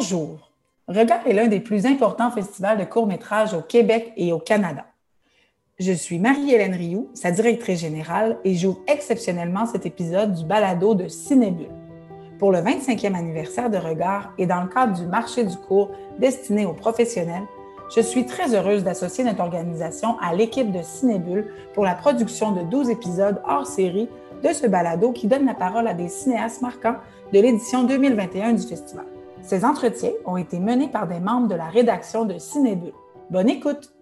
Bonjour. Regard est l'un des plus importants festivals de courts-métrages au Québec et au Canada. Je suis Marie-Hélène Rioux, sa directrice générale, et j'ouvre exceptionnellement cet épisode du balado de Cinébule. Pour le 25e anniversaire de Regard et dans le cadre du marché du cours destiné aux professionnels, je suis très heureuse d'associer notre organisation à l'équipe de Cinébule pour la production de 12 épisodes hors série de ce balado qui donne la parole à des cinéastes marquants de l'édition 2021 du festival. Ces entretiens ont été menés par des membres de la rédaction de Cinébule. Bonne écoute!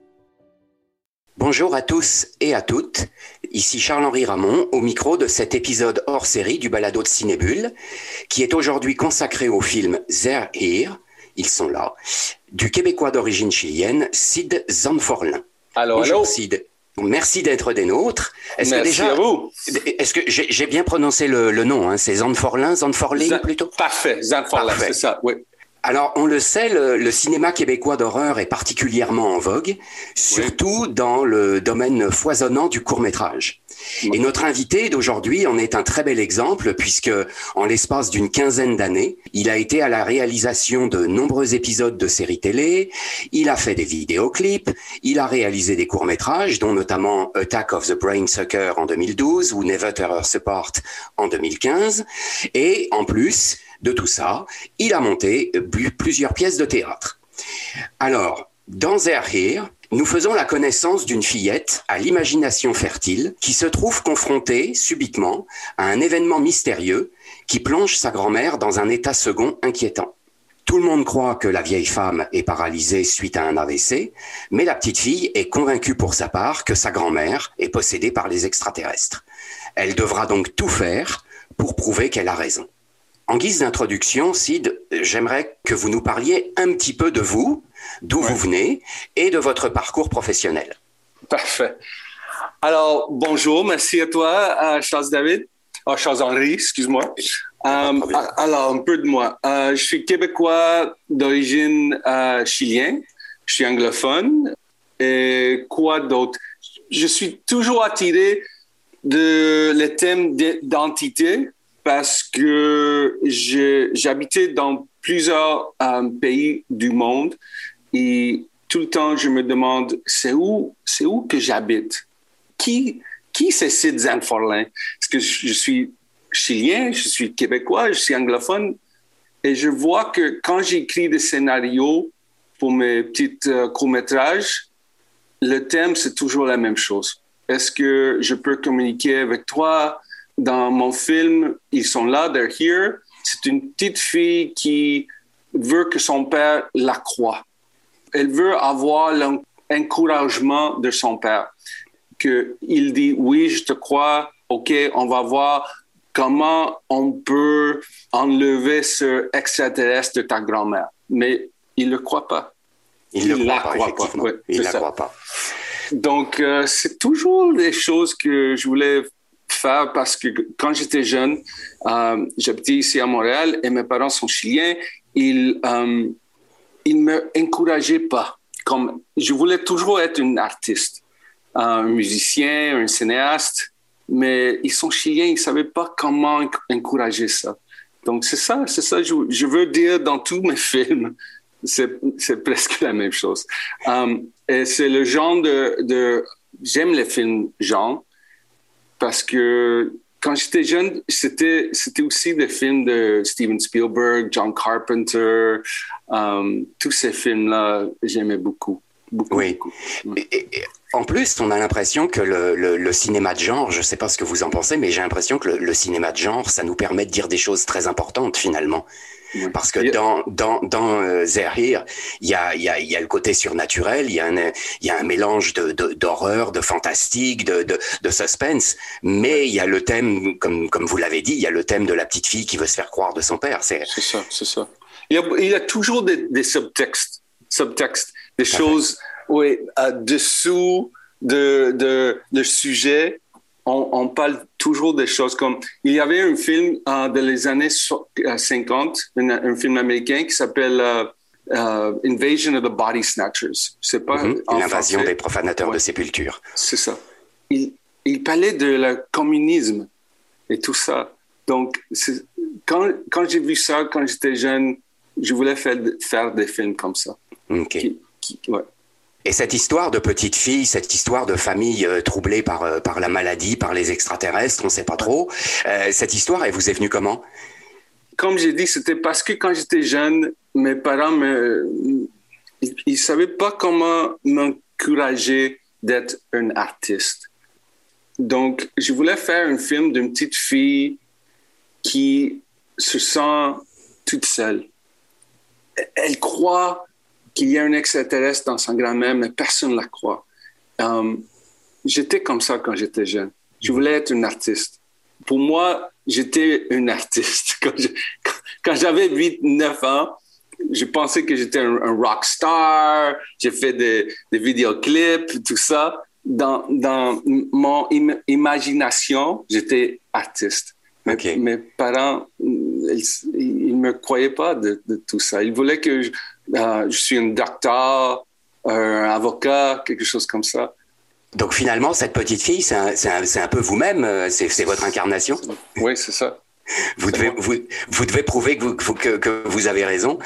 Bonjour à tous et à toutes. Ici Charles-Henri Ramon au micro de cet épisode hors série du balado de Cinébule qui est aujourd'hui consacré au film They're Here, ils sont là, du Québécois d'origine chilienne, Sid Zanforlin. Allô, Bonjour allô? Sid. Merci d'être des nôtres. Est-ce que Merci déjà, à vous. est-ce que j'ai bien prononcé le, le nom hein, C'est Zanforlin, Zanforling Zan- plutôt? Parfait, Zanforlin, Parfait. c'est ça, oui. Alors, on le sait, le, le cinéma québécois d'horreur est particulièrement en vogue, surtout dans le domaine foisonnant du court métrage. Et notre invité d'aujourd'hui en est un très bel exemple, puisque en l'espace d'une quinzaine d'années, il a été à la réalisation de nombreux épisodes de séries télé, il a fait des vidéoclips, il a réalisé des courts métrages, dont notamment Attack of the Brain Sucker en 2012 ou Never Terror Support en 2015, et en plus de tout ça, il a monté plusieurs pièces de théâtre. Alors, dans They're Here, nous faisons la connaissance d'une fillette à l'imagination fertile qui se trouve confrontée subitement à un événement mystérieux qui plonge sa grand-mère dans un état second inquiétant. Tout le monde croit que la vieille femme est paralysée suite à un AVC, mais la petite fille est convaincue pour sa part que sa grand-mère est possédée par les extraterrestres. Elle devra donc tout faire pour prouver qu'elle a raison. En guise d'introduction, Sid, j'aimerais que vous nous parliez un petit peu de vous, d'où vous venez et de votre parcours professionnel. Parfait. Alors, bonjour, merci à toi, euh, Charles David. Oh, Charles Henri, excuse-moi. Euh, problème. alors, un peu de moi. Euh, je suis québécois d'origine chilienne. Je suis anglophone. Et quoi d'autre? Je suis toujours attiré de le thème d'identité parce que j'habitais dans plusieurs pays du monde et tout le temps je me demande c'est où c'est où que j'habite? Qui qui c'est Sid Zanforlin? Est-ce que je, suis chilien, je suis québécois, je suis anglophone et je vois que quand j'écris des scénarios pour mes petits euh, courts-métrages, le thème c'est toujours la même chose. Est-ce que je peux communiquer avec toi dans mon film? Ils sont là, they're here. C'est une petite fille qui veut que son père la croie. Elle veut avoir l'encouragement de son père. Que il dit oui, je te crois. Ok, on va voir comment on peut enlever ce extraterrestre de ta grand-mère. Mais il le croit pas. Il ne le la croit pas, Il ne la ça. croit pas. Donc, euh, c'est toujours des choses que je voulais faire parce que quand j'étais jeune, euh, j'habitais ici à Montréal et mes parents sont chiliens. Ils euh, ils me encourageaient pas. Comme je voulais toujours être un artiste, un musicien, un cinéaste, mais ils sont chiliens, ils savaient pas comment enc- encourager ça. Donc c'est ça, c'est ça. Je, veux dire dans tous mes films, c'est presque la même chose. Um, et c'est le genre de, de j'aime les films genre parce que quand j'étais jeune, c'était c'était aussi des films de Steven Spielberg, John Carpenter, um, tous ces films-là, j'aimais beaucoup, beaucoup, Oui. beaucoup. Et- et- et en plus, on a l'impression que le, le- le cinéma de genre, je ne sais pas ce que vous en pensez, mais j'ai l'impression que le, le cinéma de genre, ça nous permet de dire des choses très importantes finalement. Oui. Parce que dans, dans, dans euh, Here, il y a, y, a, y a le côté surnaturel, il y a un, y a un mélange de, de- d'horreur, de fantastique, de, de, de suspense, mais il y a le thème, comme, comme vous l'avez dit, il y a le thème de la petite fille qui veut se faire croire de son père. C'est, ça, c'est ça. Il y a, il y a toujours des, des subtextes, subtextes, des choses, oui, euh, dessous de, de, le sujet. On, on parle toujours des choses comme. Il y avait un film euh, de les années so- euh, 50, un, un film américain qui s'appelle euh, euh, Invasion of the Body Snatchers. C'est pas Mhm. l'invasion français. des profanateurs Ouais. de sépultures. C'est ça. Il, il parlait de le communisme et tout ça. Donc, quand, quand j'ai vu ça, quand j'étais jeune, je voulais faire, faire des films comme ça. Ok. Et cette histoire de petite fille, cette histoire de famille euh, troublée par, euh, par la maladie, par les extraterrestres, on ne sait pas trop, euh, cette histoire, elle vous est venue comment? Comme j'ai dit, c'était parce que quand j'étais jeune, mes parents, ils ne savaient pas comment m'encourager d'être un artiste. Donc, je voulais faire un film d'une petite fille qui se sent toute seule. Elle croit qu'il y a un extraterrestre dans sa grand-mère, mais personne ne la croit. Um, j'étais comme ça quand j'étais jeune. Je voulais être un artiste. Pour moi, j'étais un artiste. Quand, j'avais 8, 9 ans, je pensais que j'étais un, rock star. J'ai fait des, des vidéoclips, tout ça. Dans, dans mon imagination, j'étais artiste. Mes parents, ils ne me croyaient pas de, tout ça. Ils voulaient que je, euh, je suis un docteur, un avocat, quelque chose comme ça. Donc finalement, cette petite fille, c'est un, un, peu vous-même, euh, c'est votre incarnation. Oui, c'est ça. Vous devez, vous, vous, devez prouver que vous, que, que vous avez raison.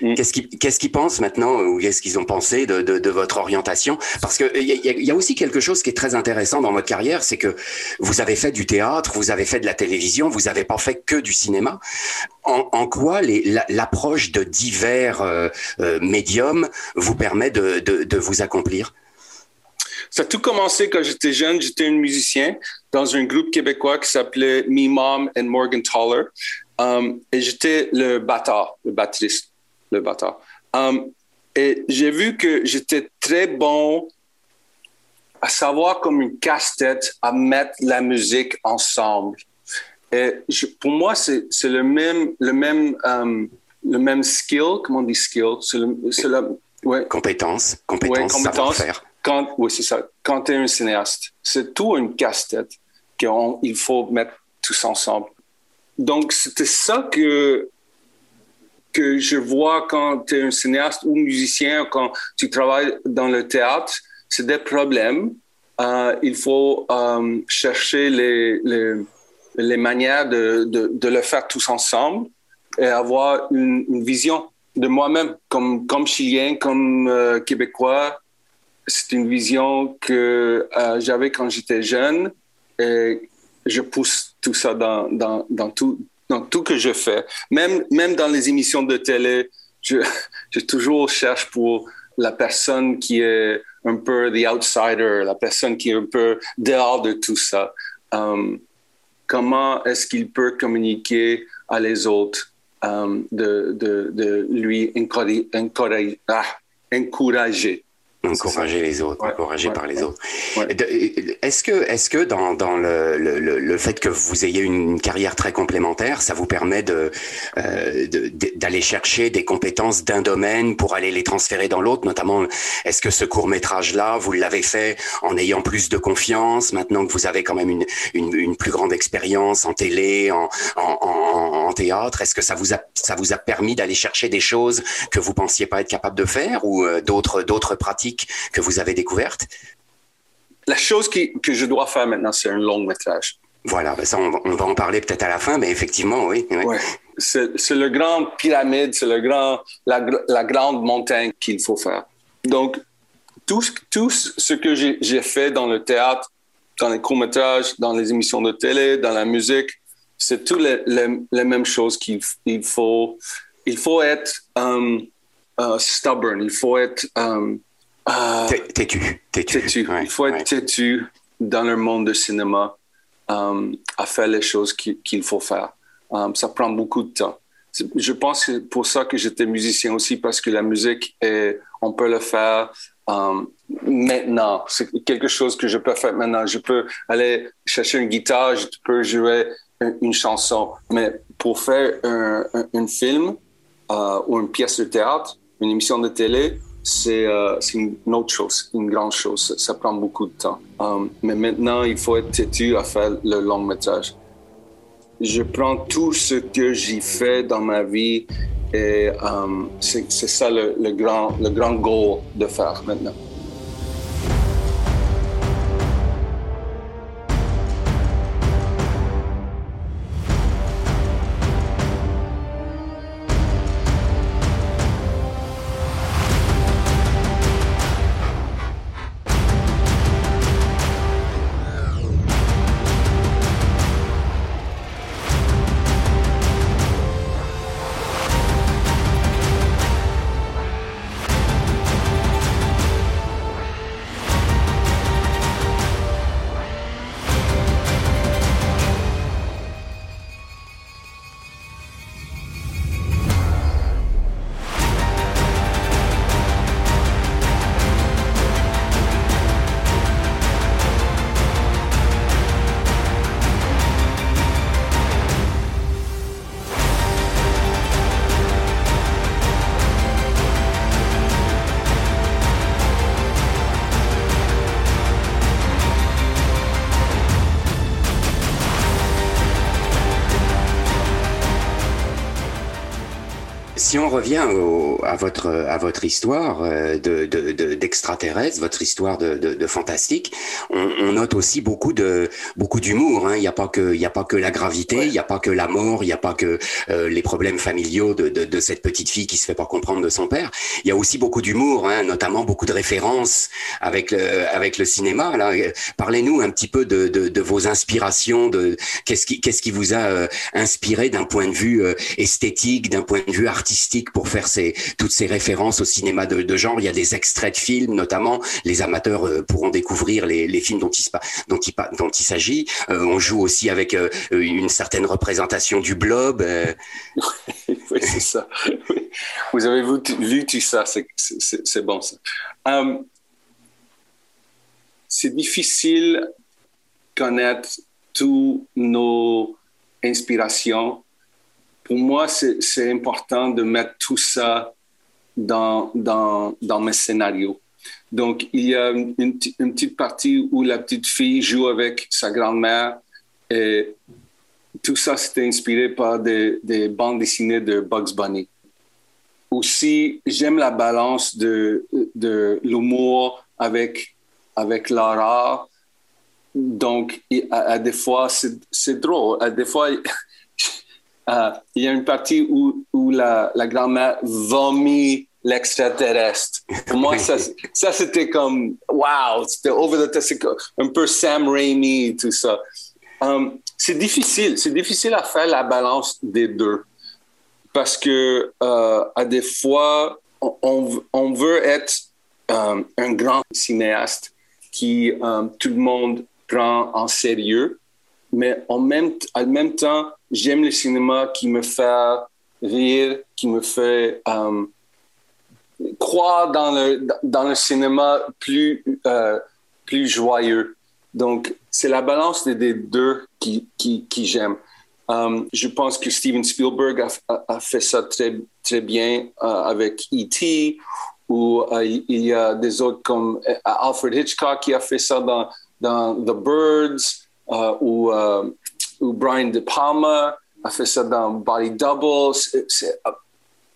Mm. Qu'est-ce qu'ils pensent maintenant ou qu'est-ce qu'ils ont pensé de, de, de, votre orientation? Parce qu'il y a, y a aussi quelque chose qui est très intéressant dans votre carrière, c'est que vous avez fait du théâtre, vous avez fait de la télévision, vous n'avez pas fait que du cinéma. En, en quoi l'approche de divers euh, euh, médiums vous permet de, de vous accomplir? Ça a tout commencé quand j'étais jeune. J'étais un musicien dans un groupe québécois qui s'appelait Me Mom and Morgan Toller. Um, et j'étais le batteur, le batteriste le bâtard. Um, et j'ai vu que j'étais très bon à savoir comme une casse-tête à mettre la musique ensemble. Et pour moi, c'est le même, le, même, um, le même skill, comment on dit skill? C'est la ouais. compétence, compétence, ouais, compétence faire. Quand, oui, c'est ça. Quand tu es un cinéaste, c'est tout une casse-tête qu'il faut mettre tous ensemble. Donc, c'était ça que que je vois quand tu es un cinéaste ou musicien, quand tu travailles dans le théâtre, c'est des problèmes. Euh, il faut euh, chercher les, les, les manières de, de, de, le faire tous ensemble et avoir une, vision de moi-même, comme, comme Chilien, comme euh, Québécois. C'est une vision que j'avais quand j'étais jeune et je pousse tout ça dans, dans, dans tout, dans tout que je fais. Même, même dans les émissions de télé, je, je toujours cherche pour la personne qui est un peu the outsider, la personne qui est un peu dehors de tout ça. Um, comment est-ce qu'il peut communiquer à les autres, um, de, de, de, lui ah, encourager? Encourager les autres, encourager par les autres. Est-ce que, est-ce que dans, dans le, le, le, fait que vous ayez une carrière très complémentaire, ça vous permet de, euh, d'aller chercher des compétences d'un domaine pour aller les transférer dans l'autre, notamment, est-ce que ce court métrage là, vous l'avez fait en ayant plus de confiance, maintenant que vous avez quand même une, une, une plus grande expérience en télé, en, en, en, en théâtre, est-ce que ça vous a, ça vous a permis d'aller chercher des choses que vous pensiez pas être capable de faire ou euh, d'autres, d'autres pratiques que vous avez découvertes? La chose que je dois faire maintenant, c'est un long métrage. Voilà, ben ça, on va, en parler peut-être à la fin, mais effectivement, oui. C'est le grand pyramide, c'est le grand, la, grande montagne qu'il faut faire. Donc, tout, tout ce que j'ai fait dans le théâtre, dans les courts-métrages, dans les émissions de télé, dans la musique, c'est toutes les, les, mêmes choses qu'il faut. Il faut être um, uh, stubborn, il faut être um, euh, têtu. Têtu. Il faut être têtu dans le monde du cinéma euh, à faire les choses qu'il faut faire. Ça prend beaucoup de temps. Je pense que c'est pour ça que j'étais musicien aussi, parce que la musique, est, on peut le faire maintenant. C'est quelque chose que je peux faire maintenant. Je peux aller chercher une guitare, je peux jouer une, chanson. Mais pour faire un, film ou une pièce de théâtre, une émission de télé, euh, c'est une autre chose, une grande chose. Ça, prend beaucoup de temps. Um, mais maintenant, il faut être têtu à faire le long métrage. Je prends tout ce que j'ai fait dans ma vie et um, c'est ça le, le, grand, le grand goal de faire maintenant. Si on revient à votre à votre histoire euh, de d'extraterrestre, votre histoire de, de, fantastique, on, note aussi beaucoup de beaucoup d'humour. Hein. Il n'y a pas que il a pas que la gravité, il n'y a pas que la mort, il n'y a pas que euh, les problèmes familiaux de, de, cette petite fille qui se fait pas comprendre de son père. Il y a aussi beaucoup d'humour, hein, notamment beaucoup de références avec le avec le cinéma. Là, parlez-nous un petit peu de, de, vos inspirations, de qu'est-ce qui qu'est-ce qui vous a euh, inspiré d'un point de vue esthétique, d'un point de vue artistique pour faire toutes ces références au cinéma de, genre. Il y a des extraits de films, notamment les amateurs euh, pourront découvrir les, films dont il, dont il, dont il s'agit. Euh, on joue aussi avec euh, une certaine représentation du blob. oui, c'est ça. Vous avez vu, tout ça, c'est bon ça. c'est difficile connaître toutes nos inspirations pour moi, c'est important de mettre tout ça dans, mes scénarios. Donc, il y a une, petite partie où la petite fille joue avec sa grand-mère et tout ça, c'était inspiré par des, des, bandes dessinées de Bugs Bunny. Aussi, j'aime la balance de, de l'humour avec, avec l'horreur. Donc, à, à, des fois, c'est drôle. À des fois, Euh, il y a une partie où, où la, la grand-mère vomit l'extraterrestre. Pour moi, ça, ça c'était comme, wow, c'était over the top, c'est un peu Sam Raimi, tout ça. Um, c'est difficile, c'est difficile à faire la balance des deux. Parce que, euh, à des fois, on, on veut être um, un grand cinéaste qui um, tout le monde prend en sérieux, mais en même, en même temps, j'aime le cinéma qui me fait rire, qui me fait euh, croire dans le, dans le cinéma plus, euh, plus joyeux. Donc, c'est la balance des, deux qui, qui, qui j'aime. Euh, je pense que Steven Spielberg a, fait ça très, très bien avec E.T., ou il y a des autres comme Alfred Hitchcock qui a fait ça dans, dans The Birds, ou ou Brian De Palma a fait ça dans Body Double. C'est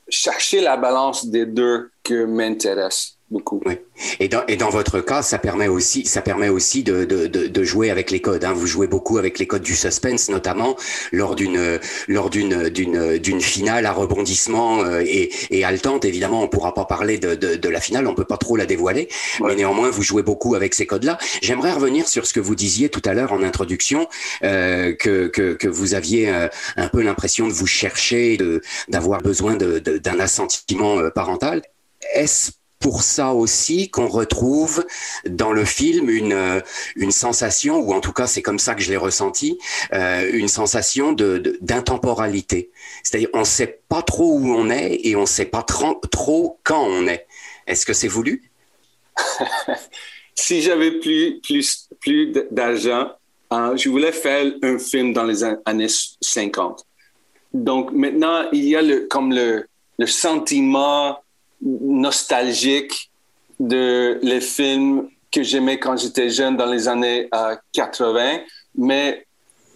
chercher la balance des deux que m'intéresse beaucoup. Oui. Et dans, et dans votre cas, ça permet aussi, ça permet aussi de, de, de, jouer avec les codes. Hein. Vous jouez beaucoup avec les codes du suspense, notamment lors d'une lors d'une d'une d'une finale à rebondissement euh, et, et haletante. Évidemment, on pourra pas parler de, de, de la finale, on peut pas trop la dévoiler, mais néanmoins, vous jouez beaucoup avec ces codes-là. J'aimerais revenir sur ce que vous disiez tout à l'heure en introduction, euh, que, que, que vous aviez euh, un peu l'impression de vous chercher, de d'avoir besoin d'un assentiment euh, parental. Est-ce pour ça aussi qu'on retrouve dans le film une, euh, une sensation, ou en tout cas c'est comme ça que je l'ai ressenti, euh, une sensation de, d'intemporalité. C'est-à-dire on ne sait pas trop où on est et on ne sait pas trop, quand on est. Est-ce que c'est voulu? Si j'avais plus, plus, plus d'argent, hein, je voulais faire un film dans les années 50. Donc maintenant, il y a le, comme le, le sentiment nostalgique de les films que j'aimais quand j'étais jeune dans les années 80, euh, mais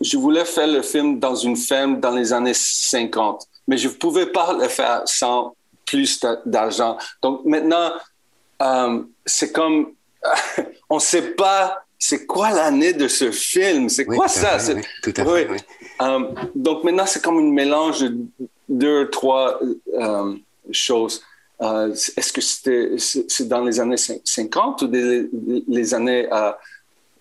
je voulais faire le film dans une ferme dans les années 50, mais je ne pouvais pas le faire sans plus d'argent. Donc maintenant, euh, c'est comme, on ne sait pas c'est quoi l'année de ce film, c'est quoi ça? tout à fait. Euh, donc maintenant, c'est comme un mélange de deux, trois choses. Euh, est-ce que c'était c'est dans les années 50 ou les années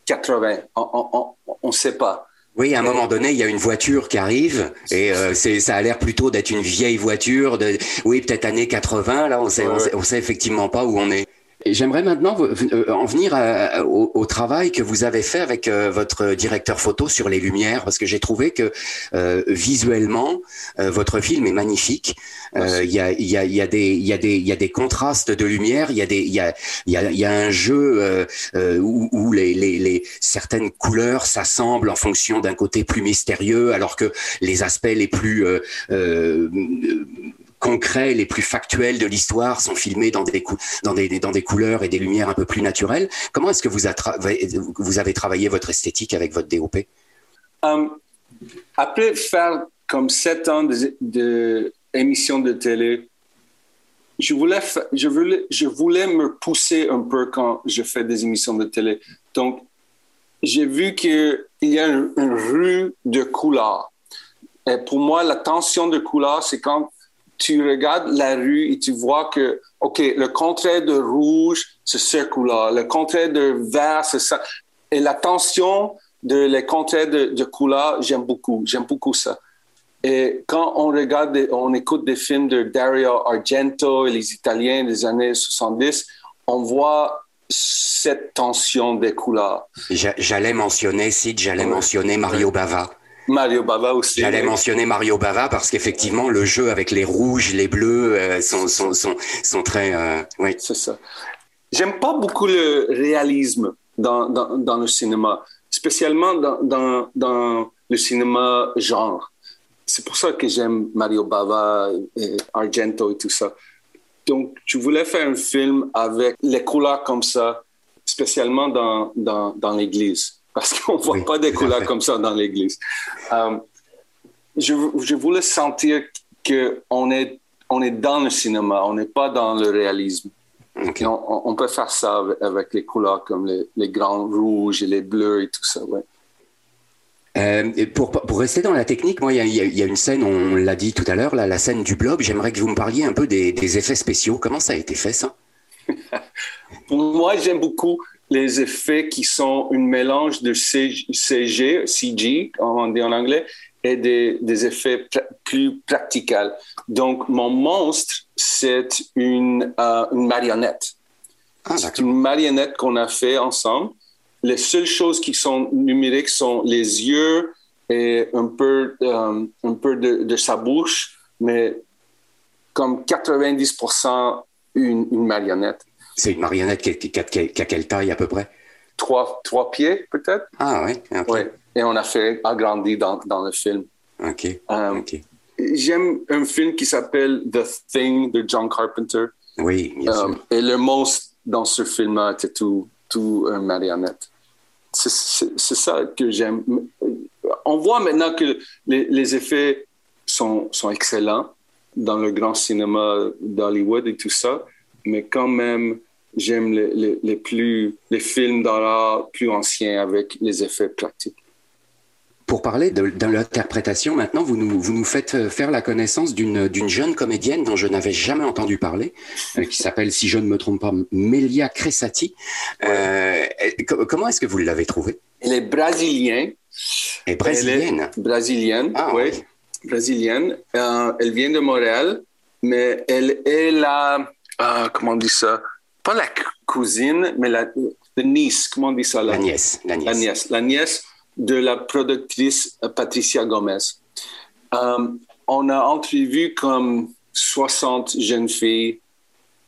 80 euh, On ne sait pas. Oui, à un moment donné, il y a une voiture qui arrive et euh, c'est, ça a l'air plutôt d'être une vieille voiture de, oui, peut-être années 80. Là, on sait, on sait, on sait effectivement pas où on est. J'aimerais maintenant euh, en venir au, travail que vous avez fait avec euh, votre directeur photo sur les lumières, parce que j'ai trouvé que euh, visuellement, votre film est magnifique. Il y, a, y, a, y, a des, y, a des, y a des contrastes de lumière, il y a des, il y a, y, a, y a un jeu où, où les, les, les, certaines couleurs s'assemblent en fonction d'un côté plus mystérieux, alors que les aspects les plus concrets, les plus factuels de l'histoire sont filmés dans des, couleurs et des lumières un peu plus naturelles. Comment est-ce que vous, avez travaillé votre esthétique avec votre DOP um, Après faire comme sept ans de, émission de télé, je voulais, je, voulais, je voulais me pousser un peu quand je fais des émissions de télé. Donc, j'ai vu qu'il y a une, rue de couleurs. Et pour moi, la tension de couleurs, c'est quand tu regardes la rue et tu vois que, OK, le contraire de rouge, c'est ce couleur. Le contraire de vert, c'est ça. Et la tension de les contraires de, de couleurs, j'aime beaucoup. J'aime beaucoup ça. Et quand on regarde, on écoute des films de Dario Argento et les Italiens des années 70, on voit cette tension des couleurs. J'allais mentionner, Sid, j'allais mentionner Mario Bava. Mario Bava aussi. J'allais mentionner Mario Bava parce qu'effectivement, le jeu avec les rouges, les bleus euh, sont, sont, sont, sont, très... Euh, oui. C'est ça. J'aime pas beaucoup le réalisme dans, dans, dans le cinéma, spécialement dans, dans, dans le cinéma genre c'est pour ça que j'aime Mario Bava, et Argento et tout ça. Donc, je voulais faire un film avec les couleurs comme ça, spécialement dans, dans, dans l'église, parce qu'on ne voit pas des couleurs comme ça dans l'église. Euh, je, je, voulais sentir qu'on est, on est dans le cinéma, on n'est pas dans le réalisme. On, on, peut faire ça avec, les couleurs comme les, les, grands rouges et les bleus et tout ça. Ouais. Euh, pour, pour rester dans la technique, moi, il y a, y a, une scène, on l'a dit tout à l'heure, la scène du blob. J'aimerais que vous me parliez un peu des, des, effets spéciaux. Comment ça a été fait, ça? Pour moi, j'aime beaucoup les effets qui sont un mélange de CG, CG, on dit en anglais, et des, des effets plus pratiques. Donc, mon monstre, c'est une, euh, une marionnette. Ah, c'est une marionnette qu'on a fait ensemble les seules choses qui sont numériques sont les yeux et un peu, euh, un peu de, sa bouche, mais comme 90% une, une marionnette. C'est une marionnette qui, a, quelle taille à peu près? Trois, trois pieds peut-être. Ah oui. Ouais. Et on a fait agrandi dans, dans le film. Ok. Euh, j'aime un film qui s'appelle The Thing de John Carpenter. Oui, bien sûr. Euh, et le monstre dans ce film-là était tout, tout une marionnette c'est ça que j'aime. On voit maintenant que les, effets sont, sont, excellents dans le grand cinéma d'Hollywood et tout ça, mais quand même, j'aime les, les, plus, les films d'horreur plus anciens avec les effets pratiques. Pour parler de, l'interprétation, maintenant, vous nous, vous nous faites euh, faire la connaissance d'une jeune comédienne dont je n'avais jamais entendu parler, euh, qui s'appelle, si je ne me trompe pas, Melia Cressati. Euh, comment est-ce que vous l'avez trouvée? Elle est brésilienne. Et brésilienne? Brésilienne, ah, oui. Brésilienne. elle vient de Montréal, mais elle est la... comment on dit ça? Pas la cousine, mais la, niece. Comment on dit ça La nièce. La nièce. La nièce. La nièce de la productrice Patricia Gomez. Euh, on a entrevu comme 60 jeunes filles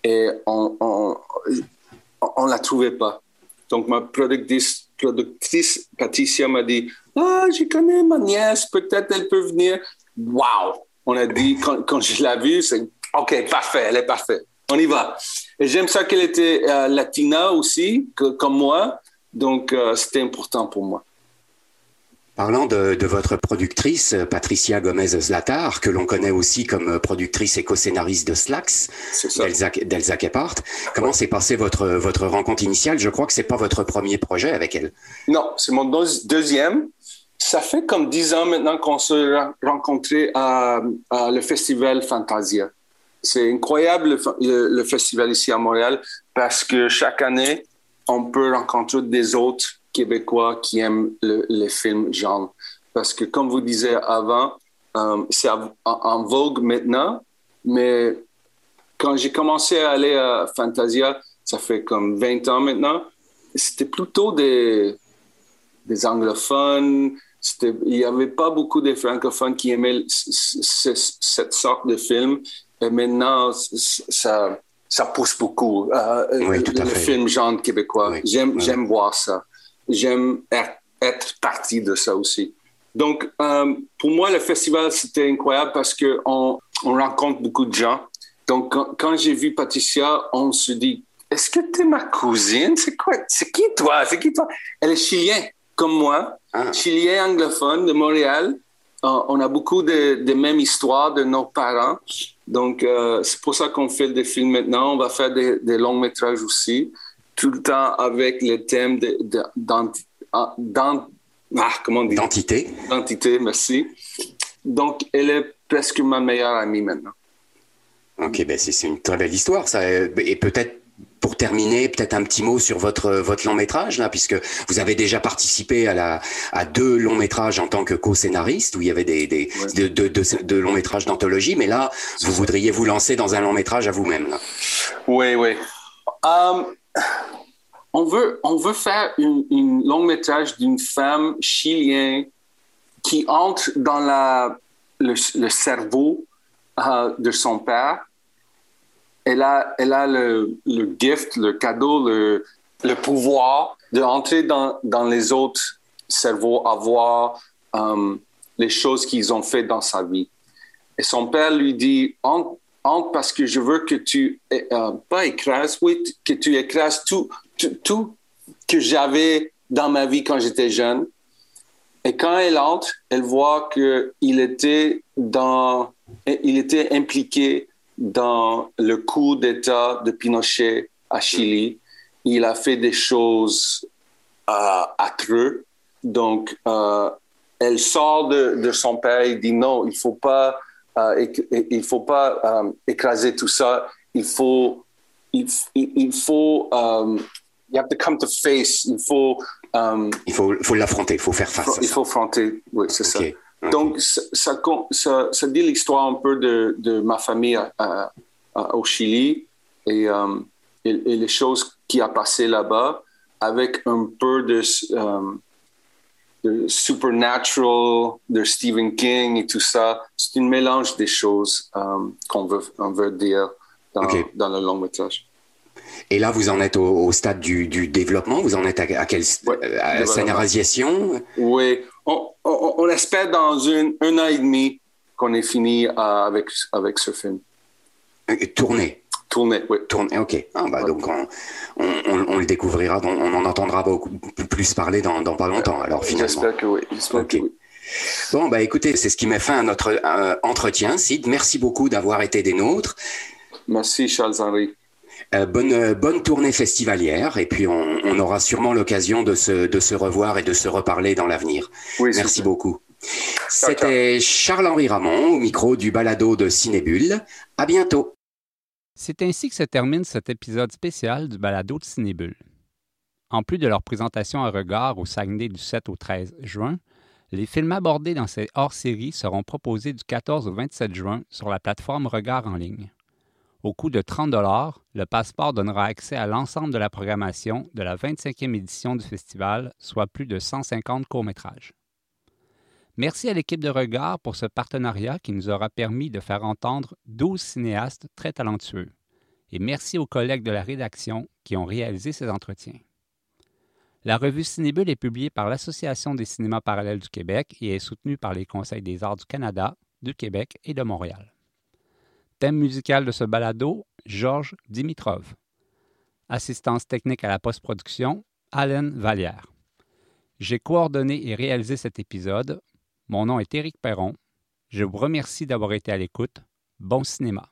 et on ne la trouvait pas. Donc, ma productrice, productrice Patricia m'a dit Ah, je connais ma nièce, peut-être elle peut venir. Wow! On a dit, quand, je l'ai vue, c'est OK, parfait, elle est parfaite. On y va. Et j'aime ça qu'elle était euh, latina aussi, comme moi. Donc, euh, c'était important pour moi. Parlant de, de, votre productrice, Patricia Gomez-Zlatar, que l'on connaît aussi comme productrice et co-scénariste de Slacks, d'Elsa Kepart, comment s'est passée votre, votre rencontre initiale? Je crois que c'est pas votre premier projet avec elle. Non, c'est mon deuxième. Ça fait comme dix ans maintenant qu'on se rencontrait à, à, le festival Fantasia. C'est incroyable le, festival ici à Montréal parce que chaque année, on peut rencontrer des autres québécois qui aiment les films genre. Parce que, comme vous disiez avant, euh, c'est en, vogue maintenant, mais quand j'ai commencé à aller à Fantasia, ça fait comme 20 ans maintenant, c'était plutôt des, des anglophones. Il n'y avait pas beaucoup de francophones qui aimaient cette sorte de film. Et maintenant, ça, ça pousse beaucoup. Euh, le, film genre québécois. J'aime, j'aime voir ça j'aime être partie de ça aussi. Donc, euh, pour moi, le festival, c'était incroyable parce qu'on on rencontre beaucoup de gens. Donc, quand, j'ai vu Patricia, on se dit, est-ce que tu es ma cousine? C'est quoi? C'est qui toi? C'est qui toi? Elle est chilienne, comme moi, ah. chilien anglophone de Montréal. on a beaucoup de, mêmes histoires de nos parents. Donc, euh, c'est pour ça qu'on fait des films maintenant. On va faire des, longs métrages aussi, tout le temps avec le thème d'identité. Ah. D'identité, merci. Donc, elle est presque ma meilleure amie maintenant. Ok, ben c'est une très belle histoire, ça. Et peut-être pour terminer, peut-être un petit mot sur votre votre long métrage là, puisque vous avez déjà participé à la à deux longs métrages en tant que co-scénariste où il y avait des, des de, de, de, longs métrages d'anthologie, mais là vous voudriez vous lancer dans un long métrage à vous-même. Oui, oui. Um, on veut on veut faire une, une long métrage d'une femme chilienne qui entre dans la le, le cerveau uh, de son père elle a, elle a le, le gift, le cadeau, le, le pouvoir d'entrer dans, dans les autres cerveaux, avoir um, les choses qu'ils ont fait dans sa vie. Et son père lui dit, entre, parce que je veux que tu, euh, pas écrases, oui, que tu écrases tout, tout, tout que j'avais dans ma vie quand j'étais jeune. Et quand elle entre, elle voit qu'il était dans, il était impliqué dans le coup d'État de Pinochet à Chili. Il a fait des choses euh, atroces. Donc, euh, elle sort de, son père et dit non, il faut pas, euh, il faut pas euh, écraser tout ça. Il faut, il, il faut, um, you have to come to face. Il faut, il faut, faut l'affronter. Il faut faire face. Il faut affronter. Oui, c'est ça. Donc, ça, ça, ça, dit l'histoire un peu de, de ma famille au Chili euh, et, et, les choses qui a passé là-bas avec un peu de, euh, de, supernatural, de Stephen King et tout ça. C'est un mélange des choses euh, qu'on veut, on veut dire dans, dans le long métrage. Et là, vous en êtes au, stade du, du, développement Vous en êtes à, quelle scénarisation? Oui, on, espère dans une, un an et demi qu'on ait fini euh, avec, avec ce film. Tourné? Tourné, oui. Tourné, ok. Ah, bah, Donc on, on, le découvrira, on en entendra beaucoup plus parler dans, dans pas longtemps, alors finalement. J'espère que oui. Que oui. Bon, bah écoutez, c'est ce qui met fin à notre euh, entretien. Sid, merci beaucoup d'avoir été des nôtres. Merci Charles-Henri. Euh, bonne, euh, bonne tournée festivalière et puis on, on aura sûrement l'occasion de se, de se revoir et de se reparler dans l'avenir. Oui, Merci beaucoup. C'était Charles-Henri Ramon au micro du balado de Cinébule. À bientôt. C'est ainsi que se termine cet épisode spécial du balado de Cinébule. En plus de leur présentation à regard au Saguenay du 7 au 13 juin, les films abordés dans ces hors-séries seront proposés du 14 au 27 juin sur la plateforme Regard en ligne. Au coût de 30 le passeport donnera accès à l'ensemble de la programmation de la 25e édition du festival, soit plus de 150 courts-métrages. Merci à l'équipe de Regard pour ce partenariat qui nous aura permis de faire entendre 12 cinéastes très talentueux. Et merci aux collègues de la rédaction qui ont réalisé ces entretiens. La revue Cinébule est publiée par l'Association des cinémas parallèles du Québec et est soutenue par les Conseils des arts du Canada, du Québec et de Montréal. Thème musical de ce balado, Georges Dimitrov. Assistance technique à la post-production, Alain Vallière. J'ai coordonné et réalisé cet épisode. Mon nom est Éric Perron. Je vous remercie d'avoir été à l'écoute. Bon cinéma.